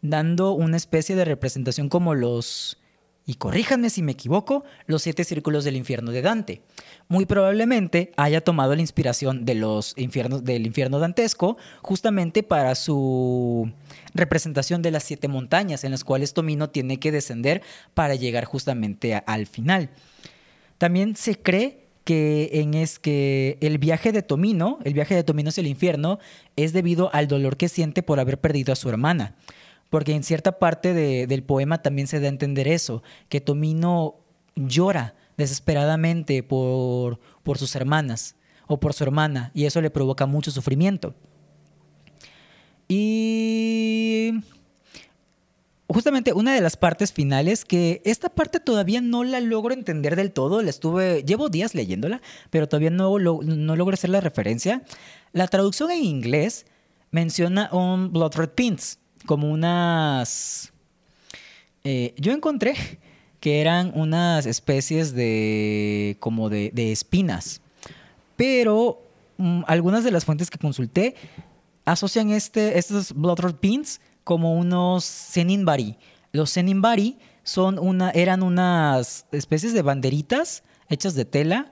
Speaker 1: dando una especie de representación como los, y corríjanme si me equivoco, los siete círculos del infierno de Dante. Muy probablemente haya tomado la inspiración de los infiernos, del infierno dantesco justamente para su representación de las siete montañas en las cuales Tomino tiene que descender para llegar justamente al final. También se cree que en es que el viaje de Tomino, el viaje de Tomino hacia el infierno, es debido al dolor que siente por haber perdido a su hermana porque en cierta parte del poema también se da a entender eso, que Tomino llora desesperadamente por, por sus hermanas o por su hermana, y eso le provoca mucho sufrimiento. Y justamente una de las partes finales que esta parte todavía no la logro entender del todo, la estuve llevo días leyéndola, pero todavía no, no logro hacer la referencia. La traducción en inglés menciona un Blood Red Pins, como unas... Eh, yo encontré que eran unas especies de como de, espinas, pero mm, algunas de las fuentes que consulté asocian este, estos blood pins como unos senimbari. Los senimbari son una, eran unas especies de banderitas hechas de tela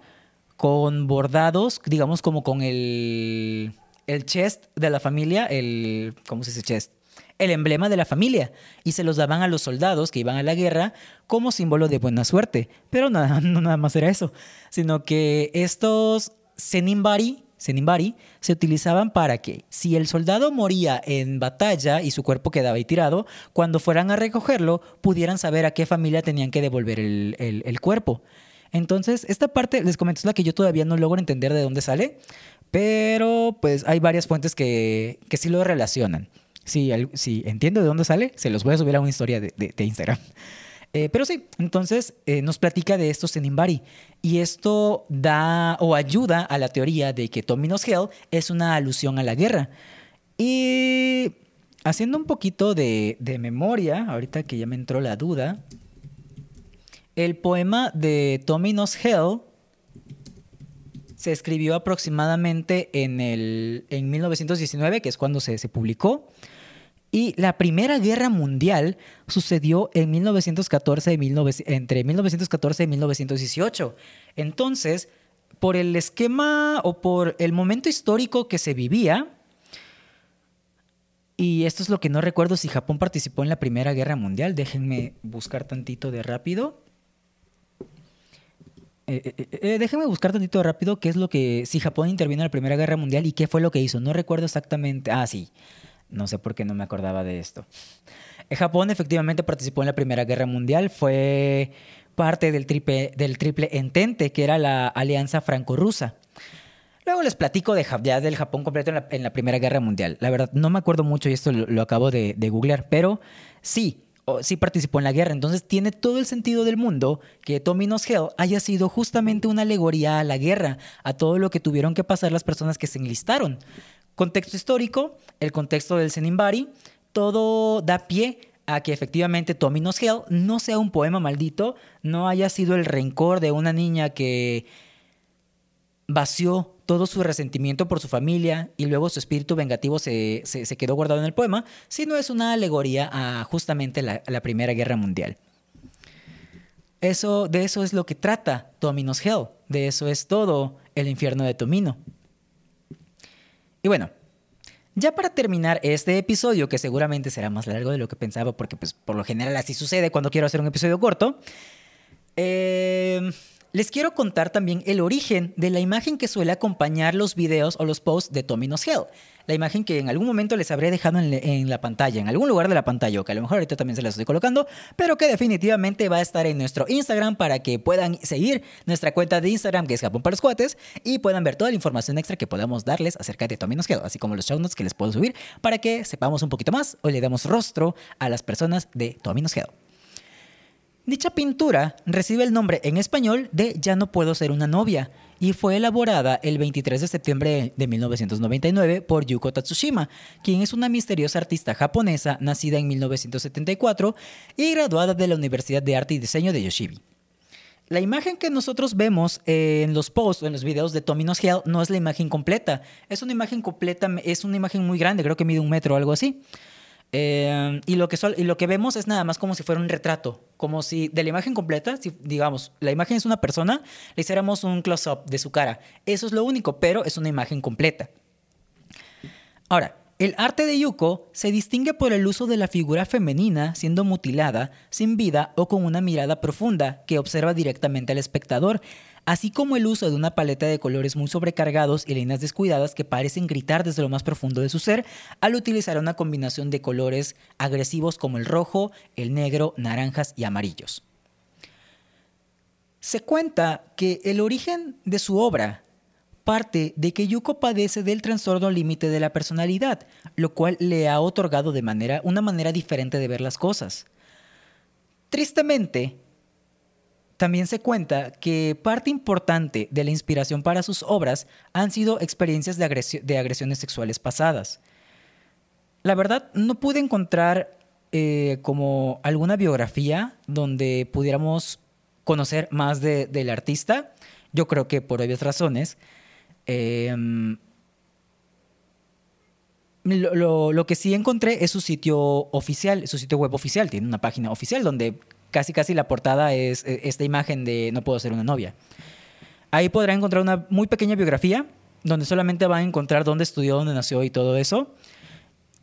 Speaker 1: con bordados, digamos como con el, el chest de la familia, el, ¿cómo se dice chest? El emblema de la familia y se los daban a los soldados que iban a la guerra como símbolo de buena suerte. Pero nada, no nada más era eso, sino que estos senimbari, senimbari se utilizaban para que si el soldado moría en batalla y su cuerpo quedaba ahí tirado, cuando fueran a recogerlo pudieran saber a qué familia tenían que devolver el, cuerpo. Entonces, esta parte, les comento, es la que yo todavía no logro entender de dónde sale, pero pues hay varias fuentes que, que sí lo relacionan. Si, si entiendo de dónde sale, se los voy a subir a una historia de, Instagram. Eh, pero sí, entonces eh, nos platica de esto Senimbari. Y esto da o ayuda a la teoría de que Tomino's Hell es una alusión a la guerra. Y haciendo un poquito de, de memoria, ahorita que ya me entró la duda, el poema de Tomino's Hell se escribió aproximadamente en, el, en 1919, que es cuando se, se publicó. Y la Primera Guerra Mundial sucedió en 1914 entre 1914 y 1918. Entonces, por el esquema o por el momento histórico que se vivía, y esto es lo que no recuerdo si Japón participó en la Primera Guerra Mundial, déjenme buscar tantito de rápido. Eh, eh, eh, déjenme buscar tantito de rápido qué es lo que, si Japón intervino en la Primera Guerra Mundial y qué fue lo que hizo. No recuerdo exactamente. Ah, sí. No sé por qué no me acordaba de esto. Japón efectivamente participó en la Primera Guerra Mundial, fue parte del triple, del triple entente, que era la alianza franco-rusa. Luego les platico de, ya del Japón completo en la, Primera Guerra Mundial. La verdad, no me acuerdo mucho y esto lo, acabo de, googlear, pero sí, sí participó en la guerra. Entonces tiene todo el sentido del mundo que Tommy Knows Hell haya sido justamente una alegoría a la guerra, a todo lo que tuvieron que pasar las personas que se enlistaron. Contexto histórico, el contexto del Senimbari, todo da pie a que efectivamente Tommy Knows Hell no sea un poema maldito, no haya sido el rencor de una niña que vació todo su resentimiento por su familia y luego su espíritu vengativo se, quedó guardado en el poema, sino es una alegoría a justamente la, Primera Guerra Mundial. Eso, de eso es lo que trata Tomino's Hell, de eso es todo el infierno de Tomino. Y bueno, ya para terminar este episodio, que seguramente será más largo de lo que pensaba, porque pues, por lo general así sucede cuando quiero hacer un episodio corto, eh, les quiero contar también el origen de la imagen que suele acompañar los videos o los posts de Tommy Hell. La imagen que en algún momento les habré dejado en, la pantalla, en algún lugar de la pantalla, o que a lo mejor ahorita también se las estoy colocando, pero que definitivamente va a estar en nuestro Instagram para que puedan seguir nuestra cuenta de Instagram, que es Japón para los Cuates, y puedan ver toda la información extra que podamos darles acerca de Tommy Hell, así como los show notes que les puedo subir, para que sepamos un poquito más o le demos rostro a las personas de Tommy Hell. Dicha pintura recibe el nombre en español de Ya no puedo ser una novia y fue elaborada el 23 de septiembre de 1999 por Yuko Tatsushima, quien es una misteriosa artista japonesa nacida en 1974 y graduada de la Universidad de Arte y Diseño de Yoshibi. La imagen que nosotros vemos en los posts en los videos de Tomino's Hell no es la imagen completa. Es una imagen completa, es una imagen muy grande, creo que mide un metro o algo así. Eh, y, lo que y lo que vemos es nada más como si fuera un retrato, como si de la imagen completa, si digamos, la imagen es una persona, le hiciéramos un close-up de su cara. Eso es lo único, pero es una imagen completa. Ahora, el arte de Yuko se distingue por el uso de la figura femenina siendo mutilada, sin vida o con una mirada profunda que observa directamente al espectador, así como el uso de una paleta de colores muy sobrecargados y líneas descuidadas que parecen gritar desde lo más profundo de su ser al utilizar una combinación de colores agresivos como el rojo, el negro, naranjas y amarillos. Se cuenta que el origen de su obra parte de que Yuko padece del trastorno límite de la personalidad, lo cual le ha otorgado de manera, una manera diferente de ver las cosas. Tristemente, también se cuenta que parte importante de la inspiración para sus obras han sido experiencias de, agresiones sexuales pasadas. La verdad, no pude encontrar eh, como alguna biografía donde pudiéramos conocer más del artista. Yo creo que por obvias razones. Em, lo, lo, que sí encontré es su sitio oficial, su sitio web oficial. Tiene una página oficial donde casi casi la portada es eh, esta imagen de No puedo ser una novia. Ahí podrá encontrar una muy pequeña biografía donde solamente va a encontrar dónde estudió, dónde nació y todo eso.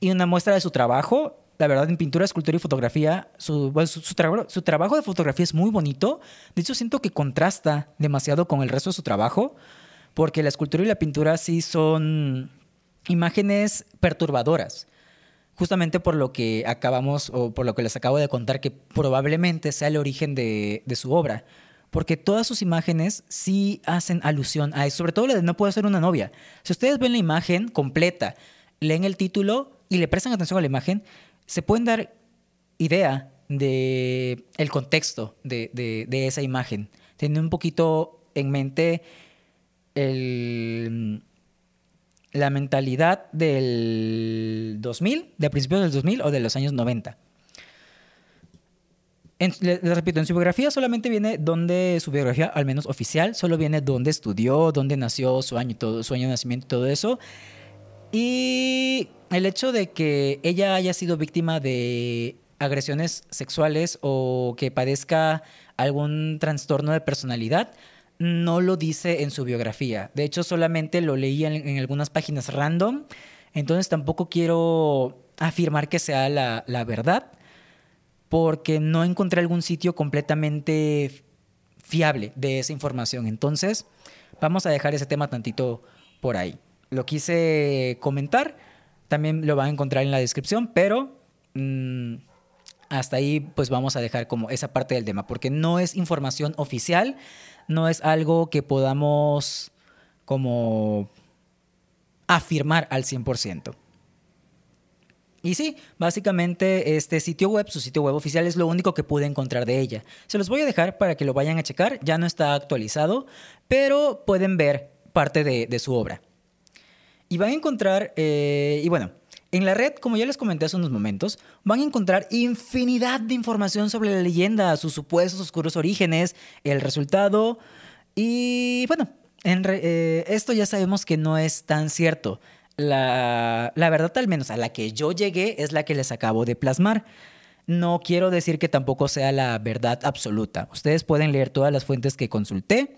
Speaker 1: Y una muestra de su trabajo. La verdad, en pintura, escultura y fotografía, su, su, trabajo de fotografía es muy bonito. De hecho, siento que contrasta demasiado con el resto de su trabajo, porque la escultura y la pintura sí son imágenes perturbadoras justamente por lo que acabamos o por lo que les acabo de contar que probablemente sea el origen de, su obra. Porque todas sus imágenes sí hacen alusión a eso, sobre todo la de No puedo ser una novia. Si ustedes ven la imagen completa, leen el título y le prestan atención a la imagen, se pueden dar idea de el contexto de, de esa imagen. Teniendo un poquito en mente el la mentalidad del 2000, de principios del 2000 o de los años 90. les, repito, en su biografía solamente viene donde, su biografía al menos oficial, solo viene dónde estudió, dónde nació, su año, todo, su año de nacimiento y todo eso. Y el hecho de que ella haya sido víctima de agresiones sexuales o que padezca algún trastorno de personalidad, no lo dice en su biografía. De hecho, solamente lo leí en, algunas páginas random. Entonces tampoco quiero afirmar que sea la, verdad, porque no encontré algún sitio completamente fiable de esa información. Entonces, vamos a dejar ese tema tantito por ahí. Lo quise comentar, también lo van a encontrar en la descripción, pero mm, hasta ahí pues vamos a dejar como esa parte del tema, porque no es información oficial no es algo que podamos como afirmar al 100%. Y sí, básicamente este sitio web, su sitio web oficial es lo único que pude encontrar de ella. Se los voy a dejar para que lo vayan a checar, ya no está actualizado, pero pueden ver parte de, su obra. Y van a encontrar, eh, y bueno, en la red, como ya les comenté hace unos momentos, van a encontrar infinidad de información sobre la leyenda, sus supuestos oscuros orígenes, el resultado y bueno, eh, esto ya sabemos que no es tan cierto la, verdad al menos a la que yo llegué es la que les acabo de plasmar. No quiero decir que tampoco sea la verdad absoluta. Ustedes pueden leer todas las fuentes que consulté,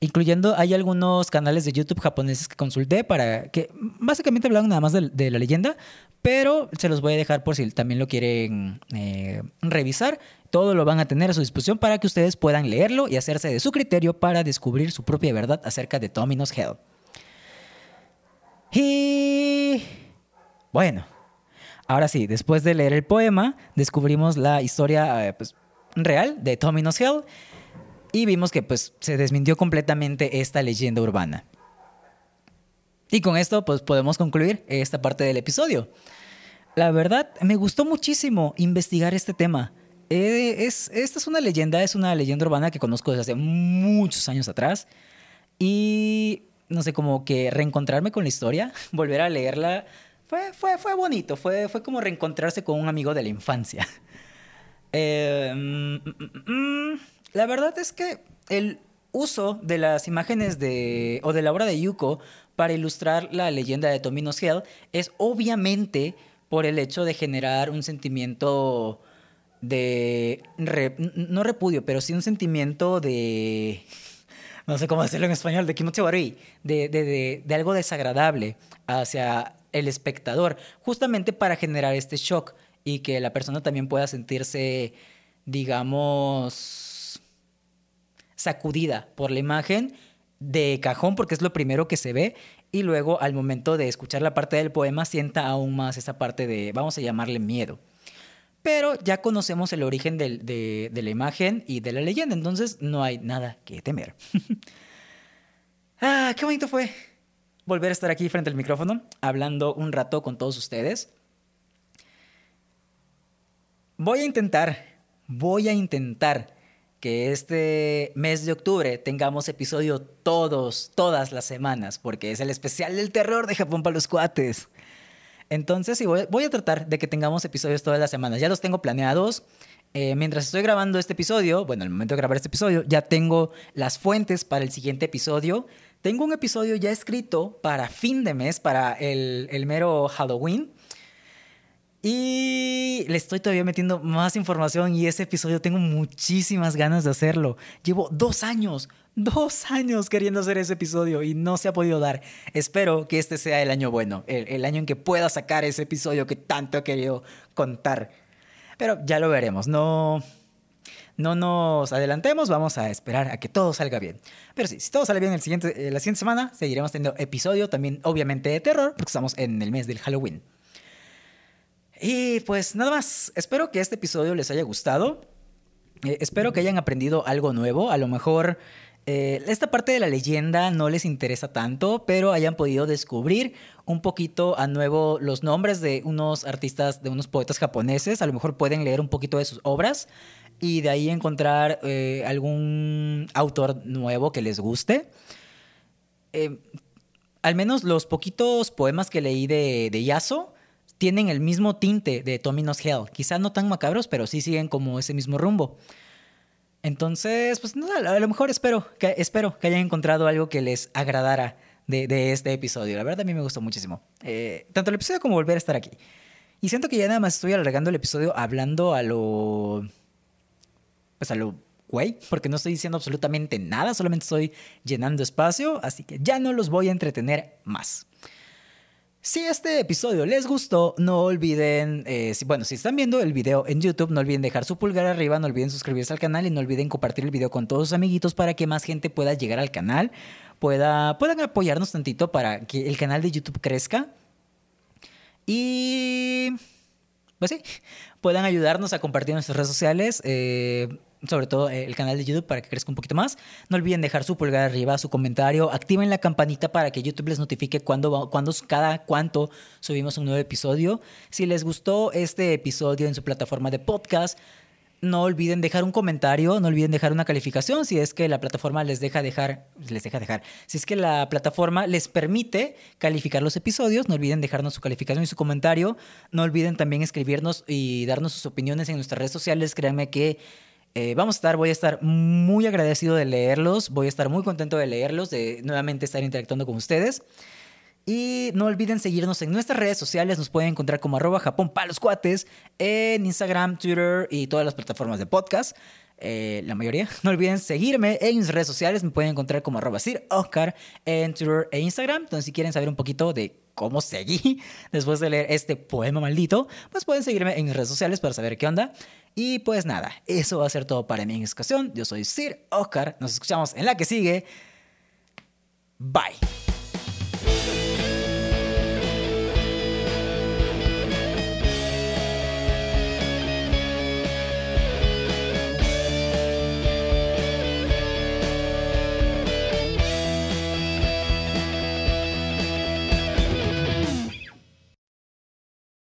Speaker 1: incluyendo hay algunos canales de YouTube japoneses que consulté para que básicamente hablan nada más de, la leyenda, pero se los voy a dejar por si también lo quieren eh, revisar. Todo lo van a tener a su disposición para que ustedes puedan leerlo y hacerse de su criterio para descubrir su propia verdad acerca de Tomino's Hell. Y bueno, ahora sí, después de leer el poema, descubrimos la historia eh, pues, real de Tommy Hell y vimos que pues, se desmintió completamente esta leyenda urbana. Y con esto pues, podemos concluir esta parte del episodio. La verdad, me gustó muchísimo investigar este tema. Eh, es, esta es una leyenda, es una leyenda urbana que conozco desde hace muchos años atrás. Y no sé, como que reencontrarme con la historia, volver a leerla, fue, fue, fue bonito, fue, fue como reencontrarse con un amigo de la infancia. Eh, mm, mm, mm, la verdad es que el uso de las imágenes de, o de la obra de Yuko para ilustrar la leyenda de Tomino's Hell es obviamente por el hecho de generar un sentimiento de, no repudio, pero sí un sentimiento de no sé cómo decirlo en español, de kimochi warui, de, de, de, algo desagradable hacia el espectador, justamente para generar este shock y que la persona también pueda sentirse, digamos, sacudida por la imagen de cajón, porque es lo primero que se ve, y luego al momento de escuchar la parte del poema sienta aún más esa parte de, vamos a llamarle miedo pero ya conocemos el origen de, la imagen y de la leyenda, entonces no hay nada que temer. ah, qué bonito fue volver a estar aquí frente al micrófono, hablando un rato con todos ustedes. Voy a intentar, voy a intentar que este mes de octubre tengamos episodio todos, todas las semanas, porque es el especial del terror de Japón para los cuates. Entonces, voy, a tratar de que tengamos episodios todas las semanas. Ya los tengo planeados. Eh, mientras estoy grabando este episodio, bueno, al momento de grabar este episodio, ya tengo las fuentes para el siguiente episodio. Tengo un episodio ya escrito para fin de mes, para el mero Halloween. Y le estoy todavía metiendo más información y ese episodio tengo muchísimas ganas de hacerlo. Llevo dos años, dos años queriendo hacer ese episodio y no se ha podido dar. Espero que este sea el año bueno, el, año en que pueda sacar ese episodio que tanto he querido contar. Pero ya lo veremos, no, no nos adelantemos, vamos a esperar a que todo salga bien. Pero sí, si todo sale bien el siguiente, eh, la siguiente semana, seguiremos teniendo episodio también, obviamente, de terror, porque estamos en el mes del Halloween. Y pues nada más, espero que este episodio les haya gustado. Eh, espero que hayan aprendido algo nuevo. A lo mejor eh, esta parte de la leyenda no les interesa tanto, pero hayan podido descubrir un poquito a nuevo los nombres de unos artistas, de unos poetas japoneses. A lo mejor pueden leer un poquito de sus obras y de ahí encontrar eh, algún autor nuevo que les guste. al menos los poquitos poemas que leí de, de Yaso tienen el mismo tinte de Tomino's Hell. Quizás no tan macabros, pero sí siguen como ese mismo rumbo. Entonces, pues a lo mejor espero que, espero que hayan encontrado algo que les agradara de, este episodio. La verdad a mí me gustó muchísimo. Eh, tanto el episodio como volver a estar aquí. Y siento que ya nada más estoy alargando el episodio hablando a lo... Pues a lo güey, porque no estoy diciendo absolutamente nada, solamente estoy llenando espacio, así que ya no los voy a entretener más. Si este episodio les gustó, no olviden, eh, bueno, si están viendo el video en YouTube, no olviden dejar su pulgar arriba, no olviden suscribirse al canal y no olviden compartir el video con todos sus amiguitos para que más gente pueda llegar al canal, pueda, puedan apoyarnos tantito para que el canal de YouTube crezca. Y pues sí, puedan ayudarnos a compartir nuestras redes sociales. Eh, sobre todo eh, el canal de YouTube para que crezca un poquito más. No olviden dejar su pulgar arriba, su comentario, activen la campanita para que YouTube les notifique cuando, cuando cada cuánto subimos un nuevo episodio. Si les gustó este episodio en su plataforma de podcast, no olviden dejar un comentario, no olviden dejar una calificación si es que la plataforma les deja dejar, les deja dejar. Si es que la plataforma les permite calificar los episodios, no olviden dejarnos su calificación y su comentario. No olviden también escribirnos y darnos sus opiniones en nuestras redes sociales. Créanme que eh, vamos a estar, voy a estar muy agradecido de leerlos, voy a estar muy contento de leerlos, de nuevamente estar interactuando con ustedes. Y no olviden seguirnos en nuestras redes sociales. Nos pueden encontrar como arroba Japón para los cuates en Instagram, Twitter y todas las plataformas de podcast. Eh, la mayoría. No olviden seguirme en mis redes sociales. Me pueden encontrar como arroba Sir Oscar en Twitter e Instagram. Entonces, si quieren saber un poquito de cómo seguí después de leer este poema maldito, pues pueden seguirme en mis redes sociales para saber qué onda. Y pues nada, eso va a ser todo para mí en esta ocasión. Yo soy Sir Oscar. Nos escuchamos en la que sigue. Bye.